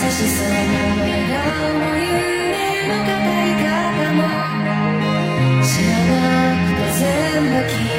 した優しさも笑顔も夢の語り方も。知らなくて全部